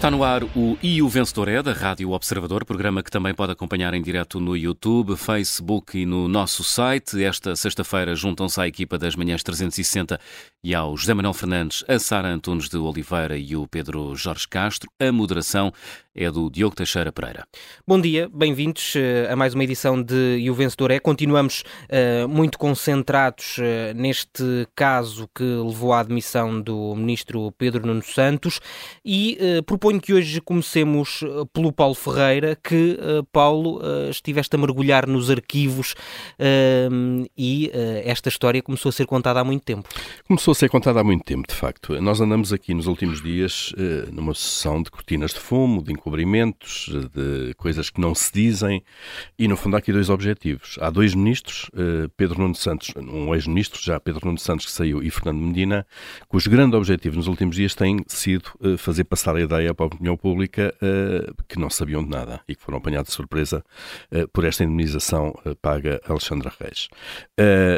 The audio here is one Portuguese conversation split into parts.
Está no ar o E o Vencedor é, da Rádio Observador, programa que também pode acompanhar em direto no YouTube, Facebook e no nosso site. Esta sexta-feira juntam-se à equipa das Manhãs 360 e ao José Manuel Fernandes, a Sara Antunes de Oliveira e o Pedro Jorge Castro. A moderação é do Diogo Teixeira Pereira. Bom dia, bem-vindos eh, a mais uma edição de E o Vencedor é. Continuamos uh, muito concentrados uh, neste caso que levou à admissão do ministro Pedro Nuno Santos e uh, proponho que hoje comecemos pelo Paulo Ferreira, que, Paulo, estiveste a mergulhar nos arquivos e esta história começou a ser contada há muito tempo. Começou a ser contada há muito tempo, de facto. Nós andamos aqui nos últimos dias numa sessão de cortinas de fumo, de encobrimentos, de coisas que não se dizem, e no fundo há aqui dois objetivos. Há dois ministros, eh, Pedro Nuno Santos, um ex-ministro já, Pedro Nuno Santos, que saiu, e Fernando Medina, cujo grande objetivo nos últimos dias tem sido eh, fazer passar a ideia para a opinião pública eh, que não sabiam de nada e que foram apanhados de surpresa por esta indemnização paga a Alexandra Reis.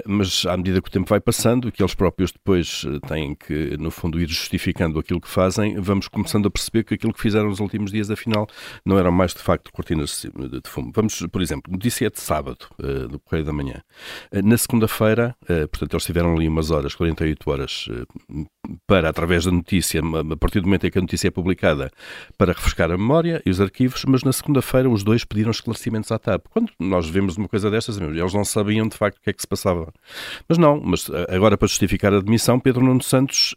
Mas à medida que o tempo vai passando que eles próprios depois têm que, no fundo, ir justificando aquilo que fazem, vamos começando a perceber que aquilo que fizeram nos últimos dias afinal, não eram mais de facto cortinas de fumo. Vamos, por exemplo, notícia de sábado, uh, do Correio da Manhã. Uh, na segunda-feira, uh, portanto, eles tiveram ali umas horas, 48 horas, para, através da notícia, a partir do momento em que a notícia é publicada, para refrescar a memória e os arquivos, mas na segunda-feira os dois pediram esclarecimentos à TAP. Quando nós vemos uma coisa destas, eles não sabiam de facto o que é que se passava. Mas não, mas agora para justificar a admissão, Pedro Nuno Santos,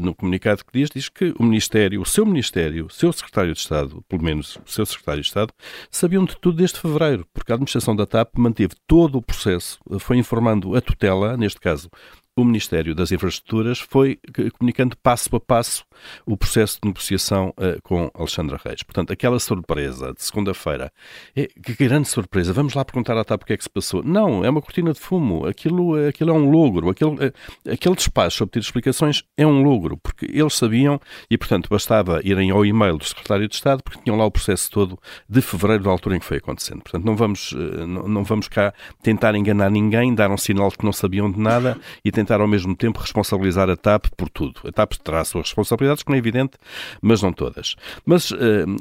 no comunicado que diz, diz que o Ministério, o seu Ministério, o seu Secretário de Estado, Estado, pelo menos o seu secretário de Estado, sabiam de tudo desde fevereiro, porque a administração da TAP manteve todo o processo, foi informando a tutela, neste caso o Ministério das Infraestruturas foi comunicando passo a passo o processo de negociação uh, com Alexandra Reis. Portanto, aquela surpresa de segunda-feira, é, que grande surpresa, vamos lá perguntar à TAP o que é que se passou. Não, é uma cortina de fumo, aquilo, aquilo é um logro, aquele, uh, aquele despacho a pedir explicações é um logro, porque eles sabiam e, portanto, bastava irem ao e-mail do Secretário de Estado, porque tinham lá o processo todo de fevereiro, da altura em que foi acontecendo. Portanto, não vamos, uh, não, não vamos cá tentar enganar ninguém, dar um sinal de que não sabiam de nada e tentar tentar ao mesmo tempo responsabilizar a TAP por tudo. A TAP terá as suas responsabilidades, não é evidente, mas não todas. Mas uh,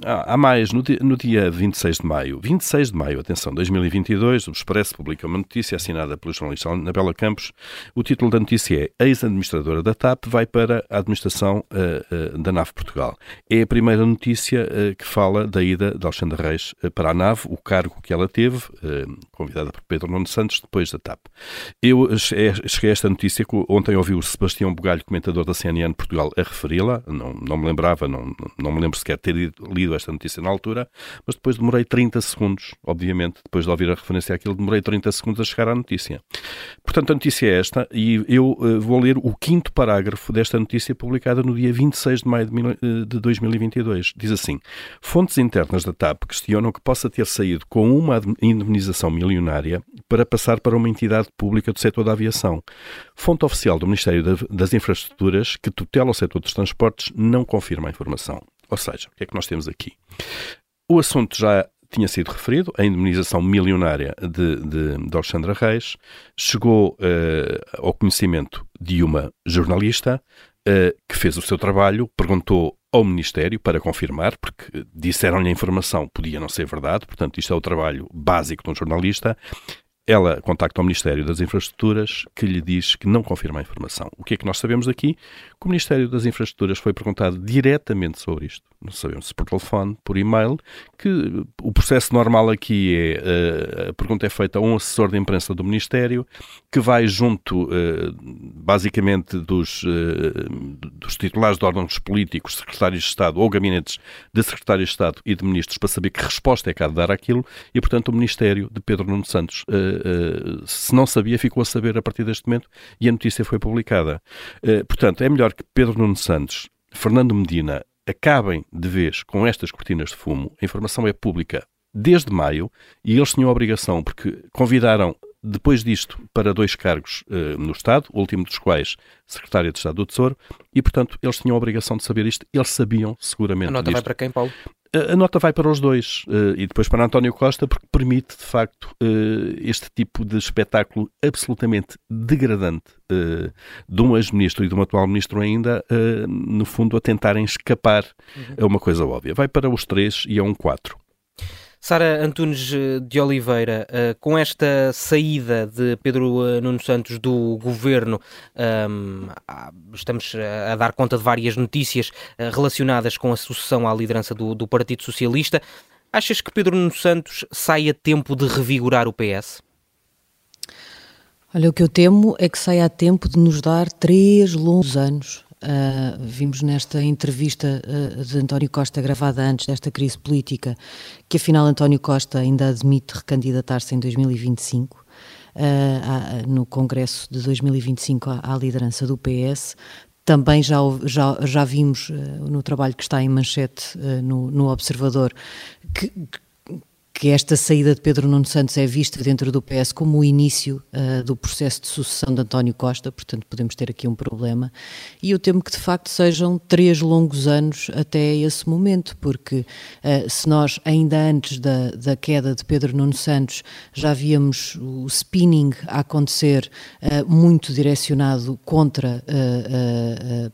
há mais, no dia, no dia 26 de maio, 26 de maio, atenção, 2022, o Expresso publica uma notícia assinada pelo jornalista Anabela Campos. O título da notícia é Ex-administradora da TAP vai para a administração uh, uh, da NAV Portugal. É a primeira notícia que fala da ida de Alexandre Reis para a NAV, o cargo que ela teve, convidada por Pedro Nuno Santos, depois da TAP. Eu cheguei a esta notícia ontem ouvi o Sebastião Bugalho, comentador da CNN Portugal, a referi-la. Não, não me lembrava, não, não me lembro sequer ter lido esta notícia na altura, mas depois demorei 30 segundos, obviamente, depois de ouvir a referência àquilo, demorei 30 segundos a chegar à notícia. Portanto, a notícia é esta, e eu uh, vou ler o quinto parágrafo desta notícia publicada no dia 26 de maio de, mil, uh, de 2022. Diz assim: Fontes internas da TAP questionam que possa ter saído com uma indemnização milionária para passar para uma entidade pública do setor da aviação. Fonte oficial do Ministério das Infraestruturas, que tutela o setor dos transportes, não confirma a informação. Ou seja, o que é que nós temos aqui? O assunto já tinha sido referido, a indemnização milionária de, de, de Alexandra Reis, chegou uh, ao conhecimento de uma jornalista uh, que fez o seu trabalho, perguntou ao Ministério para confirmar, porque disseram-lhe a informação, podia não ser verdade, portanto, isto é o trabalho básico de um jornalista, ela contacta o Ministério das Infraestruturas, que lhe diz que não confirma a informação. O que é que nós sabemos aqui? O Ministério das Infraestruturas foi perguntado diretamente sobre isto. Não sabemos se por telefone, por e-mail, que o processo normal aqui é eh, a pergunta é feita a um assessor de imprensa do Ministério, que vai junto, eh, basicamente, dos, eh, dos titulares de órgãos políticos, secretários de Estado ou gabinetes de secretários de Estado e de ministros para saber que resposta é que há de dar àquilo e, portanto, o Ministério de Pedro Nuno Santos se não sabia, ficou a saber a partir deste momento e a notícia foi publicada. Portanto, é melhor que Pedro Nuno Santos, Fernando Medina acabem de vez com estas cortinas de fumo. A informação é pública desde maio e eles tinham a obrigação, porque convidaram depois disto para dois cargos uh, no Estado, o último dos quais secretário de Estado do Tesouro, e portanto eles tinham a obrigação de saber isto, eles sabiam seguramente. A nota disto. vai para quem, Paulo? A nota vai para os dois e depois para António Costa, porque permite, de facto, este tipo de espetáculo absolutamente degradante de um ex-ministro e de um atual ministro ainda, no fundo, a tentarem escapar uhum. a uma coisa óbvia. Vai para os três e é um quatro. Sara Antunes eh, de Oliveira, uh, com esta saída de Pedro eh, Nuno Santos do governo, ehm, estamos a dar conta de várias notícias relacionadas com a sucessão à liderança do, do Partido Socialista. Achas que Pedro Nuno Santos sai a tempo de revigorar o PS? Olha, o que eu temo é que saia a tempo de nos dar três longos anos Uh, vimos nesta entrevista uh, de António Costa gravada antes desta crise política que afinal António Costa ainda admite recandidatar-se em 2025 uh, no Congresso de 2025 à, à liderança do PS. Também já, já, já vimos no trabalho que está em manchete no, no Observador que, que esta saída de Pedro Nuno Santos é vista dentro do PS como o início uh, do processo de sucessão de António Costa, portanto podemos ter aqui um problema. E eu temo que de facto sejam três longos anos até esse momento, porque uh, se nós ainda antes da, da queda de Pedro Nuno Santos já víamos o spinning a acontecer uh, muito direcionado contra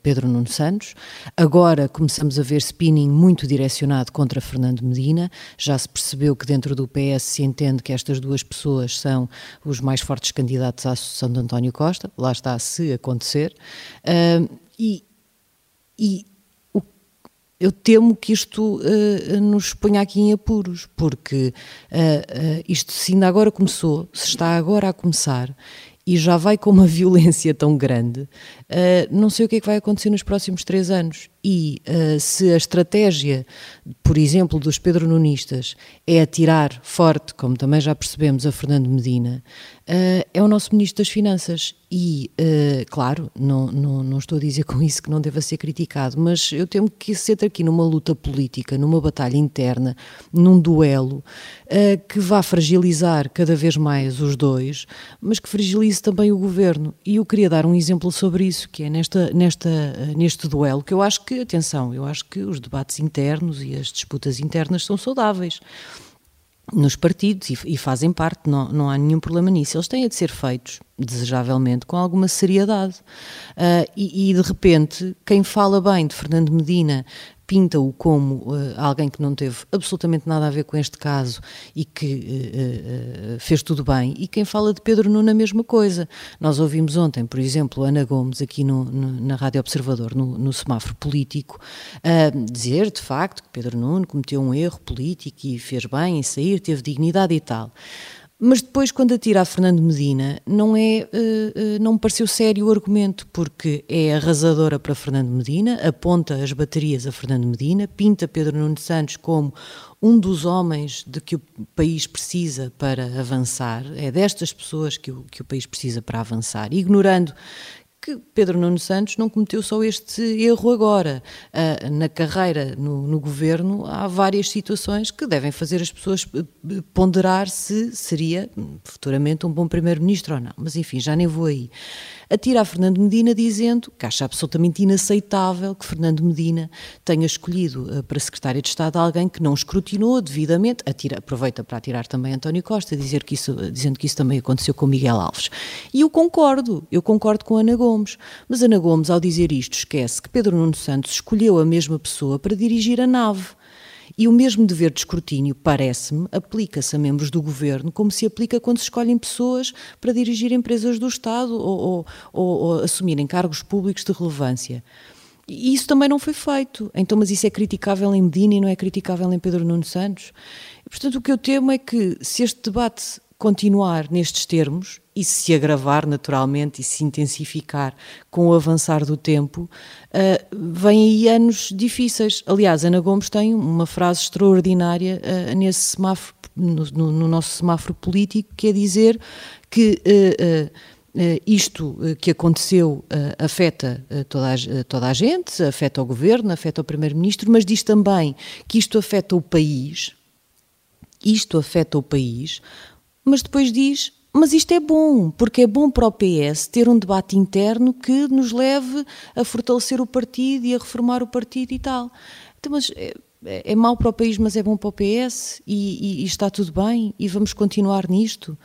Pedro Nuno Santos, agora começamos a ver spinning muito direcionado contra Fernando Medina, já se percebeu que dentro dentro do PS se entende que estas duas pessoas são os mais fortes candidatos à sucessão de António Costa, lá está, se acontecer, uh, e, e o, eu temo que isto uh, nos ponha aqui em apuros, porque uh, isto se ainda agora começou, se está agora a começar, e já vai com uma violência tão grande, uh, não sei o que é que vai acontecer nos próximos três anos. E uh, se a estratégia, por exemplo, dos Pedro Nunistas é atirar forte, como também já percebemos, a Fernando Medina, uh, é o nosso Ministro das Finanças. E, uh, claro, não, não, não, estou a dizer com isso que não deva ser criticado, mas eu temo que se entre aqui numa luta política, numa batalha interna, num duelo, que vá fragilizar cada vez mais os dois, mas que fragilize também o governo. E eu queria dar um exemplo sobre isso, que é nesta, nesta, neste duelo, que eu acho que atenção, eu acho que os debates internos e as disputas internas são saudáveis nos partidos e, e, fazem parte, não, não há nenhum problema nisso. Eles têm de ser feitos, desejavelmente, com alguma seriedade. Uh, e, e, de repente, quem fala bem de Fernando Medina pinta-o como uh, alguém que não teve absolutamente nada a ver com este caso e que uh, uh, fez tudo bem, e quem fala de Pedro Nuno a mesma coisa. Nós ouvimos ontem, por exemplo, Ana Gomes, aqui no, no, na Rádio Observador, no, no semáforo político, dizer de facto que Pedro Nuno cometeu um erro político e fez bem em sair, teve dignidade e tal. Mas depois, quando atira a Fernando Medina, não, é, uh, uh, não me pareceu sério o argumento, porque é arrasadora para Fernando Medina, aponta as baterias a Fernando Medina, pinta Pedro Nuno Santos como um dos homens de que o país precisa para avançar, é destas pessoas que o, que o país precisa para avançar, ignorando que Pedro Nuno Santos não cometeu só este erro agora. Uh, na carreira no, no, governo há várias situações que devem fazer as pessoas ponderar se seria futuramente um bom primeiro-ministro ou não. Mas enfim, já nem vou aí atira a Fernando Medina dizendo que acha absolutamente inaceitável que Fernando Medina tenha escolhido uh, para secretário de Estado alguém que não escrutinou devidamente, atira, aproveita para atirar também António Costa, dizer que isso, dizendo que isso também aconteceu com Miguel Alves. E eu concordo, eu concordo com Ana Gomes, mas Ana Gomes, ao dizer isto, esquece que Pedro Nuno Santos escolheu a mesma pessoa para dirigir a nave. E o mesmo dever de escrutínio, parece-me, aplica-se a membros do governo como se aplica quando se escolhem pessoas para dirigir empresas do Estado ou, ou, ou, ou assumirem cargos públicos de relevância. E isso também não foi feito. Então, mas isso é criticável em Medina e não é criticável em Pedro Nuno Santos? portanto, o que eu temo é que se este debate continuar nestes termos e se agravar naturalmente e se intensificar com o avançar do tempo, uh, vêm aí anos difíceis. Aliás, Ana Gomes tem uma frase extraordinária uh, nesse semáforo, no, no, no, nosso semáforo político, que é dizer que uh, isto que aconteceu afeta toda a, toda a gente, afeta o governo, afeta o primeiro-ministro, mas diz também que isto afeta o país. Isto afeta o país mas depois diz: mas isto é bom, porque é bom para o PS ter um debate interno que nos leve a fortalecer o partido e a reformar o partido e tal. Então, mas eh, é mau para o país, mas é bom para o PS e, e, e está tudo bem e vamos continuar nisto.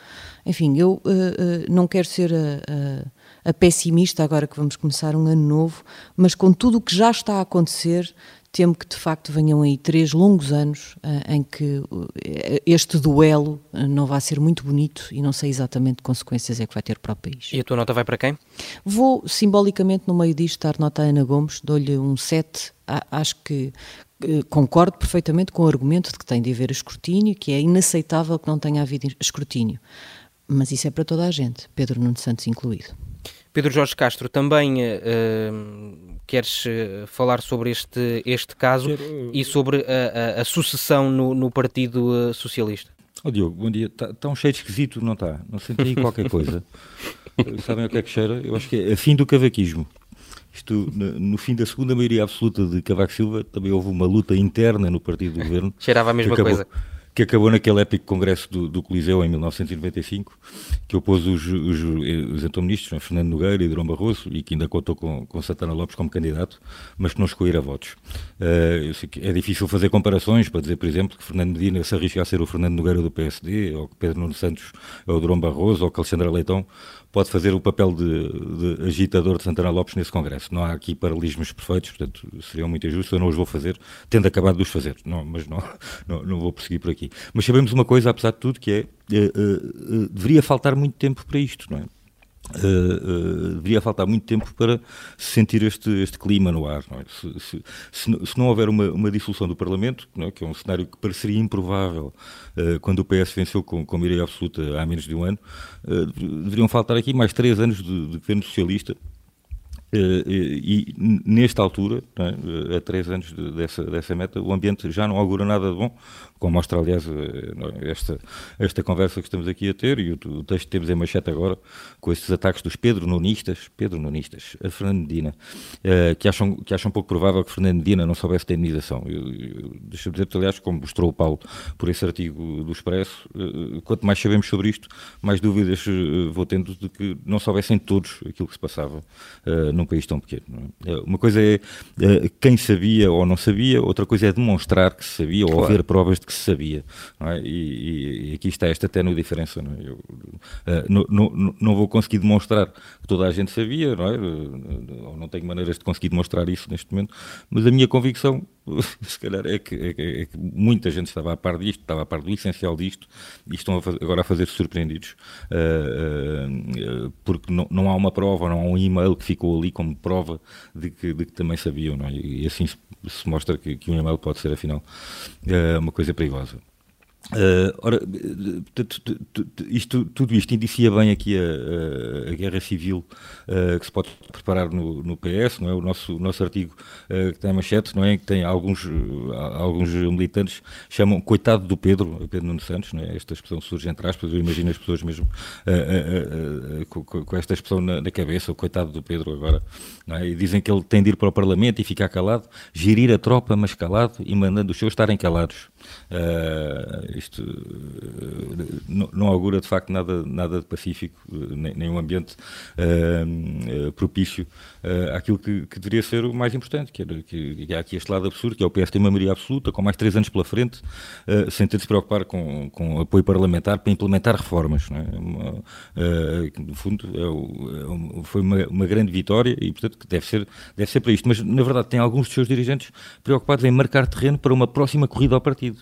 Enfim, eu uh, uh, não quero ser a, a, a, pessimista agora que vamos começar um ano novo, mas com tudo o que já está a acontecer, temo que de facto venham aí três longos anos uh, em que uh, este duelo uh, não vai ser muito bonito e não sei exatamente que consequências é que vai ter para o país. E a tua nota vai para quem? Vou simbolicamente no meio disto dar nota a Ana Gomes, dou-lhe um 7. Acho que concordo perfeitamente com o argumento de que tem de haver escrutínio, que é inaceitável que não tenha havido escrutínio. Mas isso é para toda a gente, Pedro Nuno Santos incluído. Pedro Jorge Castro, também uh, queres uh, falar sobre este, este caso Quero... e sobre a, a, a sucessão no, no Partido Socialista? Oh, Diogo, bom dia. Está tá um cheiro esquisito, não está? Não senti aí qualquer coisa. Sabem o que é que cheira? Eu acho que é a fim do cavaquismo. Isto, no, no, fim da segunda maioria absoluta de Cavaco Silva, também houve uma luta interna no partido do governo. Cheirava a mesma acabou, coisa que acabou naquele épico congresso do, do, Coliseu em 1995, que opôs os, os, os Fernando Nogueira e Durão Barroso, e que ainda contou com, com Santana Lopes como candidato, mas que não chegou a ir a votos. Uh, é difícil fazer comparações para dizer, por exemplo, que Fernando Medina se arrisca a ser o Fernando Nogueira do PSD, ou que Pedro Nuno Santos é o Durão Barroso, ou que Alexandra Leitão pode fazer o papel de, de, agitador de Santana Lopes nesse Congresso. Não há aqui paralelismos perfeitos, portanto, seriam muito injustos, eu não os vou fazer, tendo acabado de os fazer, não, mas não, não, não, vou prosseguir por aqui. Mas sabemos uma coisa, apesar de tudo, que é, uh, uh, uh, deveria faltar muito tempo para isto, não é? Uh, uh, deveria faltar muito tempo para sentir este, este clima no ar. Não é? se, se, se, se, não houver uma, uma dissolução do Parlamento, é? que é um cenário que pareceria improvável uh, quando o PS venceu com, com maioria absoluta há menos de um ano, deveriam faltar aqui mais três anos de, de governo socialista e, e, nesta altura, é? a três anos de, dessa, dessa meta, o ambiente já não augura nada de bom, como mostra, aliás, é? esta, esta conversa que estamos aqui a ter e o, o texto que temos em manchete agora, com estes ataques dos Pedro Nunistas, Pedro Nunistas, a Fernando Medina, que, acham, que acham pouco provável que Fernando Medina não soubesse ter indenização. Deixa-me dizer-te, aliás, como mostrou o Paulo por esse artigo do Expresso, quanto mais sabemos sobre isto, mais dúvidas vou tendo de que não soubessem todos aquilo que se passava uh, num país tão pequeno. É? Uma coisa é uh, quem sabia ou não sabia, outra coisa é demonstrar que se sabia claro. ou haver provas de que se sabia. É? e, e, aqui está esta ténue diferença. Não, é? Eu, uh, não, não, não, vou conseguir demonstrar que toda a gente sabia, não é? ou não tenho maneiras de conseguir demonstrar isso neste momento, mas a minha convicção se calhar é que, é, é que, muita gente estava a par disto, estava a par do essencial disto e estão a fazer, agora a fazer surpreendidos uh, uh, porque não, não, há uma prova, não há um e-mail que ficou ali como prova de que, de que também sabiam, não é? e assim se, se mostra que, que, um e-mail pode ser afinal uh, uma coisa perigosa. Uh, ora, isto, tudo isto indicia bem aqui a, a, a guerra civil uh, que se pode preparar no, no, PS, não é? O nosso, nosso artigo uh, que tem a manchete, não é? Que tem alguns, alguns militantes chamam coitado do Pedro, Pedro Nuno Santos, não é? Esta expressão surge entre aspas, eu imagino as pessoas mesmo com, com, esta expressão na, na, cabeça, o coitado do Pedro agora, não é? E dizem que ele tem de ir para o Parlamento e ficar calado, gerir a tropa mas calado e mandando os seus estarem calados. Uh, isto uh, não, augura de facto nada, nada de pacífico, uh, nem, nem, um ambiente propício àquilo que, que, deveria ser o mais importante, que, era, que, que há aqui este lado absurdo, que é o PS tem uma maioria absoluta, com mais três anos pela frente, sem ter de se preocupar com, com apoio parlamentar para implementar reformas. É? uma, no fundo, é o, é foi uma, uma, grande vitória e, portanto, deve ser, deve ser para isto. Mas, na verdade, tem alguns dos seus dirigentes preocupados em marcar terreno para uma próxima corrida ao partido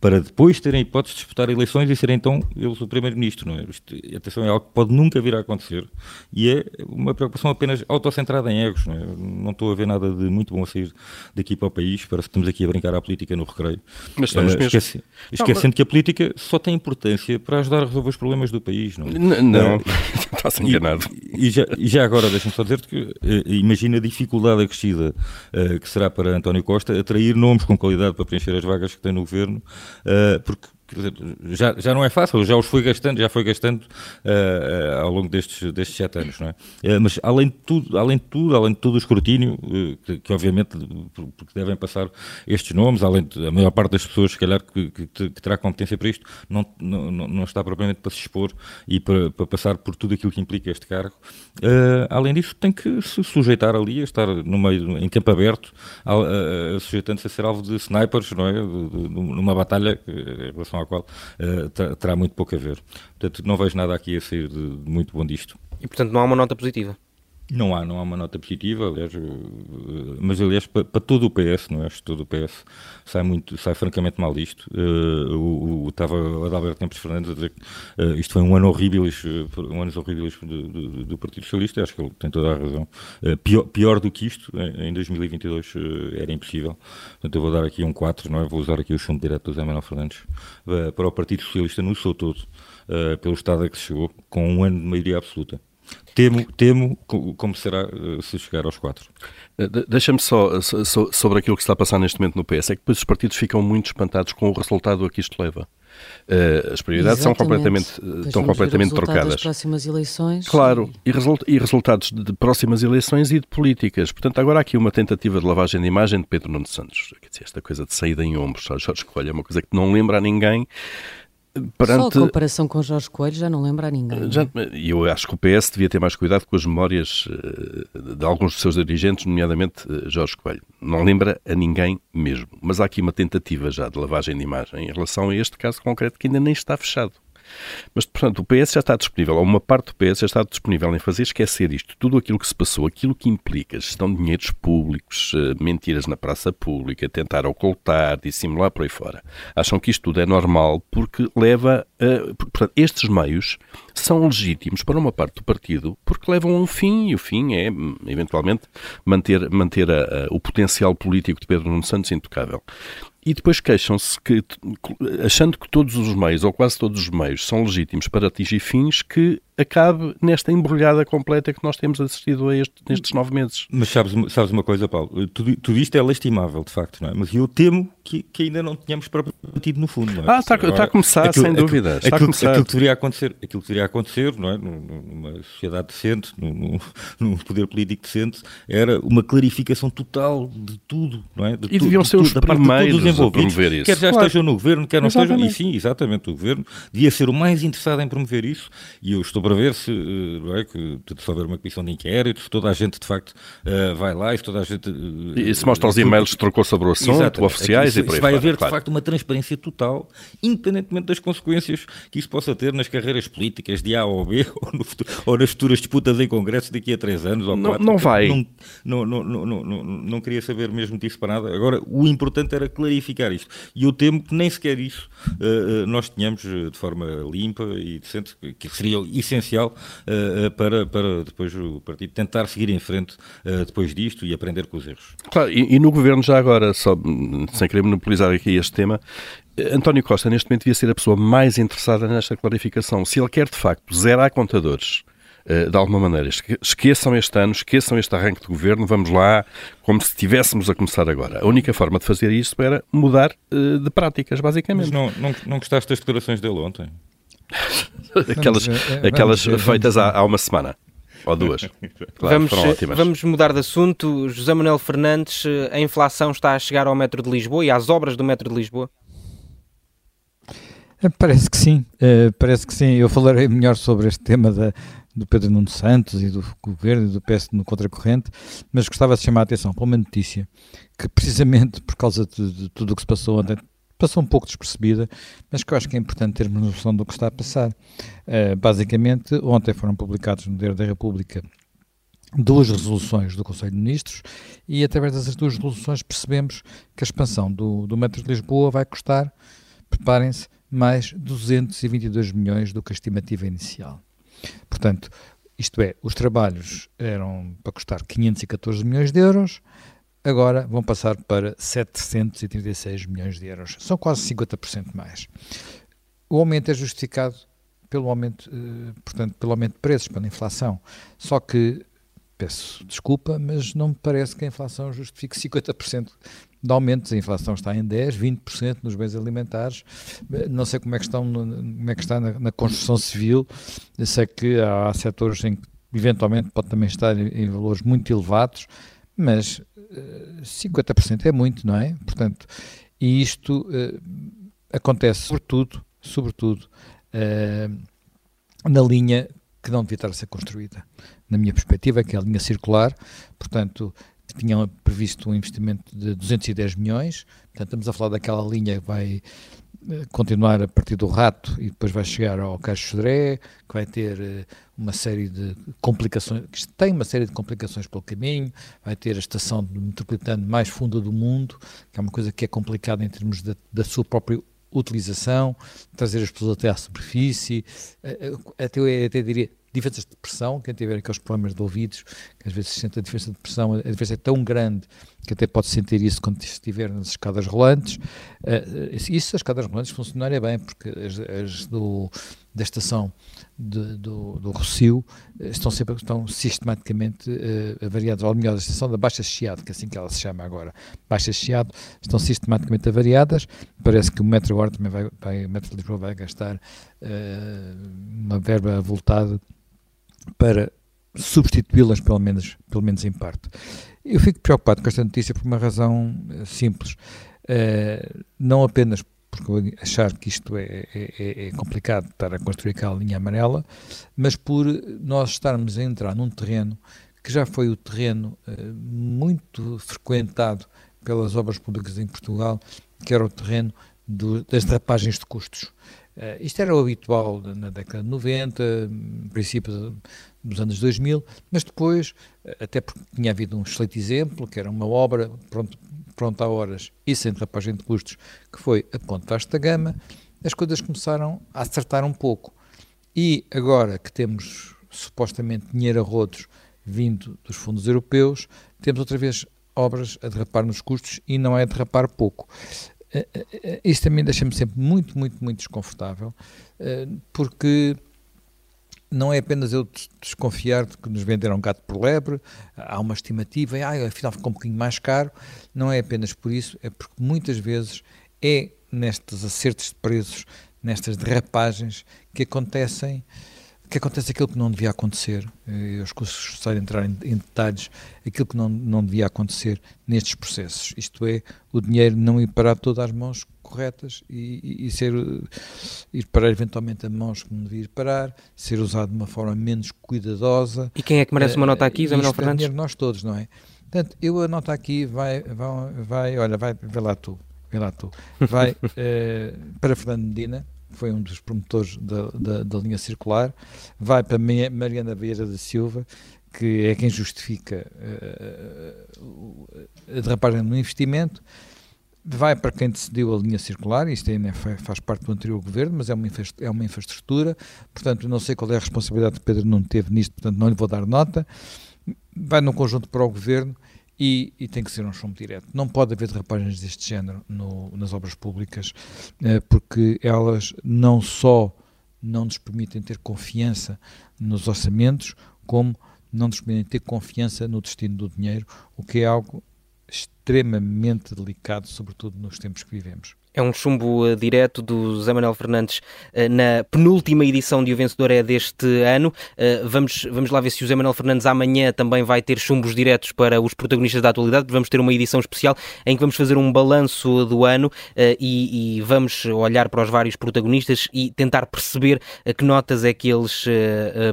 para depois terem hipótese de disputar eleições e serem então eles o primeiro-ministro. Não é? Isto, atenção, é algo que pode nunca vir a acontecer e é uma preocupação apenas autocentrada em egos. Não, é? não estou a ver nada de muito bom a sair daqui para o país, parece que estamos aqui a brincar à política no recreio. Mas estamos uh, esquece, esquecendo não, mas... que a política só tem importância para ajudar a resolver os problemas do país. Não, é? não uh, está-se enganado. E, e, já, e já agora, deixa-me só dizer-te que uh, imagina a dificuldade acrescida que será para António Costa atrair nomes com qualidade para preencher as vagas que tem no governo uh, porque dizer, já, já não é fácil, já os fui gastando, já foi gastando uh, ao longo destes, destes sete anos, não é? Uh, mas além de tudo, além de tudo, além de todo o escrutínio, que, que, obviamente porque devem passar estes nomes, além de a maior parte das pessoas, se calhar, que, que, que terá competência para isto, não, não, não está propriamente para se expor e para, para passar por tudo aquilo que implica este cargo. além disso, tem que se sujeitar ali, a estar no meio, em campo aberto, sujeitando-se a ser alvo de snipers, não é? Numa batalha em relação à qual uh, terá muito pouco a ver. Portanto, não vejo nada aqui a sair de, de muito bom disto. E, portanto, não há uma nota positiva? Não há, não há uma nota positiva, aliás, eh, mas aliás para, para todo o PS, não é? Todo o PS sai muito, sai francamente mal disto. Uh, o, o, estava o Adalberto Campos Fernandes a dizer que uh, isto foi um ano horrível, um anos horríveis do, do, do, Partido Socialista, acho que ele tem toda a razão. Uh, pior, pior do que isto, em 2022 era impossível. Portanto, eu vou dar aqui um 4, não é? Vou usar aqui o chão direto do Zé Manuel Fernandes para o Partido Socialista no seu todo, pelo estado a que chegou, com um ano de maioria absoluta. Temo, temo como será eh, se chegar aos quatro. Eh, deixa-me só sobre aquilo que está a passar neste momento no PS. É que depois os partidos ficam muito espantados com o resultado a que isto leva. Uh, as prioridades Exatamente. são completamente, estão completamente trocadas. Das próximas eleições. Claro, e, result, e, resultados de próximas eleições e de políticas. Portanto, agora há aqui uma tentativa de lavagem de imagem de Pedro Nuno Santos. Quer dizer, esta coisa de saída em ombros, Jorge Coelho, é uma coisa que não lembra a ninguém perante... Só a comparação com Jorge Coelho já não lembra a ninguém. Já, eu acho que o PS devia ter mais cuidado com as memórias eh, de alguns dos seus dirigentes, nomeadamente eh, Jorge Coelho. Não lembra a ninguém mesmo. Mas há aqui uma tentativa já de lavagem de imagem em relação a este caso concreto que ainda nem está fechado. Mas, portanto, o PS já está disponível, ou uma parte do PS já está disponível em fazer esquecer isto, tudo aquilo que se passou, aquilo que implica gestão de dinheiros públicos, eh, mentiras na praça pública, tentar ocultar, dissimular por aí fora. Acham que isto tudo é normal porque leva a. Portanto, estes meios são legítimos para uma parte do partido porque levam a um fim, e o fim é, eventualmente, manter, manter a, a, o potencial político de Pedro Nuno Santos intocável e depois queixam-se que, achando que todos os meios, ou quase todos os meios, são legítimos para atingir fins, que acabe nesta embrulhada completa que nós temos assistido a este, nestes nove meses. Mas sabes, sabes uma coisa, Paulo? Tudo, tudo isto é lastimável, de facto, não é? Mas eu temo que, que ainda não tenhamos batido no fundo, não é? Ah, está, está a começar, aquilo, sem dúvida. Aquilo, está aquilo, a começar. aquilo que deveria acontecer, aquilo que deveria acontecer, não é? Numa sociedade decente, num, num poder político decente, era uma clarificação total de tudo, não é? De e deviam ser os primeiros de a promover isso. Quer já claro. estejam no governo, quer não exatamente. estejam, e sim, exatamente, o governo devia ser o mais interessado em promover isso, e eu estou para ver se, eh, é, que se houver uma comissão de inquérito, se toda a gente de facto uh, vai lá e se toda a gente. Uh, e se mostra os e-mails que trocou sobre o assunto, oficiais é e por aí Vai haver claro. de facto uma transparência total, independentemente das consequências que isso possa ter nas carreiras políticas de A ou B, ou, no futuro, ou nas futuras disputas em Congresso daqui a três anos ou não, quatro. Não vai. Não, não, não, não, não, não queria saber mesmo disso para nada. Agora, o importante era clarificar isto. E eu temo que nem sequer isso nós tenhamos de forma limpa e decente, que seria essencial uh, para, para depois o partido tentar seguir em frente uh, depois disto e aprender com os erros. Claro, e, e no governo já agora, só, sem querer monopolizar aqui este tema, António Costa neste momento devia ser a pessoa mais interessada nesta clarificação. Se ele quer de facto zerar contadores, de alguma maneira, esqueçam este ano, esqueçam este arranque de governo, vamos lá, como se estivéssemos a começar agora. A única forma de fazer isso era mudar de práticas, basicamente. Mas não, não, não gostaste das declarações dele ontem? Aquelas vamos, é, aquelas vamos, feitas vamos. Há, há, uma semana. Ou duas. Claro, vamos, vamos mudar de assunto. José Manuel Fernandes, a inflação está a chegar ao metro de Lisboa e às obras do metro de Lisboa? Eh, parece que sim, uh, parece que sim. Eu falarei melhor sobre este tema da, do Pedro Nuno Santos e do governo e do PS no contracorrente, mas gostava de chamar a atenção para uma notícia que, precisamente por causa de, de tudo o que se passou ontem, passou um pouco despercebida, mas que eu acho que é importante termos noção do que está a passar. Uh, basicamente, ontem foram publicados no Diário da República duas resoluções do Conselho de Ministros e através dessas duas resoluções percebemos que a expansão do, do metro de Lisboa vai custar, preparem-se, mais 222 milhões do que a estimativa inicial. Portanto, isto é, os trabalhos eram para custar 514 milhões de euros, agora vão passar para 736 milhões de euros. São quase 50% mais. O aumento é justificado pelo aumento, eh, portanto, pelo aumento de preços, pela inflação. Só que peço desculpa, mas não me parece que a inflação justifique 50% de aumentos. A inflação está em 10%, 20% nos bens alimentares. Não sei como é que, estão, como é que está na, na construção civil. Eu sei que há, há setores em que eventualmente pode também estar em, em valores muito elevados, mas 50% eh, é muito, não é? Portanto, e isto uh, acontece sobretudo, sobretudo uh, na linha que não devia estar a ser construída. Na minha perspectiva, que é a linha circular, portanto, tinham previsto um investimento de 210 milhões, portanto, estamos a falar daquela linha que vai continuar a partir do Rato e depois vai chegar ao Caixo Sodré, que vai ter eh, uma série de complicações, que tem uma série de complicações pelo caminho, vai ter a estação metropolitana mais funda do mundo, que é uma coisa que é complicada em termos da, da sua própria utilização, trazer as pessoas até à superfície, até, até diria diferenças de pressão, quem tiver aqueles problemas de ouvidos, que às vezes sente a diferença de pressão, a diferença é tão grande que até pode sentir isso quando estiver nas escadas rolantes. Uh, isso, as escadas rolantes funcionarem bem, porque as, as do, da estação de, do, do Rocio eh, estão sempre estão sistematicamente uh, avariadas, ou melhor, a estação da Baixa Chiado, que é assim que ela se chama agora, Baixa Chiado, estão sistematicamente avariadas. Parece que o metro agora também vai, vai o metro de Lisboa vai gastar uh, uma verba avultada para substituí-las, pelo menos, pelo menos em parte. Eu fico preocupado com esta notícia por uma razão uh, simples. Uh, não apenas porque achar que isto é, é, é, é, complicado estar a construir aquela linha amarela, mas por nós estarmos a entrar num terreno que já foi o terreno uh, muito frequentado pelas obras públicas em Portugal, que era o terreno do, das drapagens de custos. Uh, isto era o habitual na década de 90, princípio dos anos 2000, mas depois, eh, até porque tinha havido um excelente exemplo, que era uma obra pronto, pronta a horas e sem derrapagem de custos, que foi a Ponte Vasta Gama, as coisas começaram a acertar um pouco. E agora que temos supostamente dinheiro a rodos vindo dos fundos europeus, temos outra vez obras a derrapar nos custos e não é derrapar pouco. Eh, eh, eh, isso também deixa-me sempre muito, muito, muito desconfortável, porque não é apenas eu desconfiar de que nos venderam gato por lebre, há uma estimativa, e ah, afinal ficou um bocadinho mais caro, não é apenas por isso, é porque muitas vezes é nestes acertos de preços, nestas derrapagens, que acontecem que acontece aquilo que não devia acontecer. Eu escuso de entrar em, em, detalhes, aquilo que não, não devia acontecer nestes processos. Isto é, o dinheiro não ir parar todas as mãos corretas e, e, e, ser, ir parar eventualmente a mãos que não devia ir parar, ser usado de uma forma menos cuidadosa. E quem é que merece uma nota aqui, Zé Manuel é Fernandes? É nós todos, não é? Portanto, eu a nota aqui vai, vai, vai olha, vai, vê lá tu, vê lá tu, vai eh, para Fernando Medina, foi um dos promotores da, da, da linha circular, vai para Mariana Vieira da Silva, que é quem justifica uh, a derrapagem no investimento, vai para quem decidiu a linha circular, isto ainda faz parte do anterior governo, mas é uma, é uma infraestrutura, portanto não sei qual é a responsabilidade que Pedro não teve nisto, portanto não lhe vou dar nota, vai num conjunto para o governo e, e, tem que ser um chumbo direto. Não pode haver derrapagens deste género no, nas obras públicas, eh, porque elas não só não nos permitem ter confiança nos orçamentos, como não nos permitem ter confiança no destino do dinheiro, o que é algo extremamente delicado, sobretudo nos tempos que vivemos. É um chumbo uh, direto do Zé Manuel Fernandes uh, na penúltima edição de O Vencedor é deste ano. Uh, vamos, vamos lá ver se o Zé Manuel Fernandes amanhã também vai ter chumbos diretos para os protagonistas da atualidade. Vamos ter uma edição especial em que vamos fazer um balanço do ano e, e, vamos olhar para os vários protagonistas e tentar perceber que notas é que eles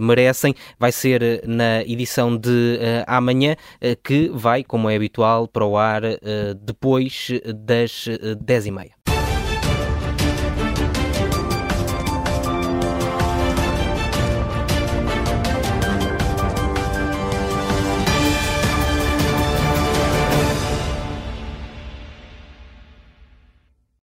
merecem. Vai ser na edição de amanhã, que vai, como é habitual, para o ar depois das 10h30.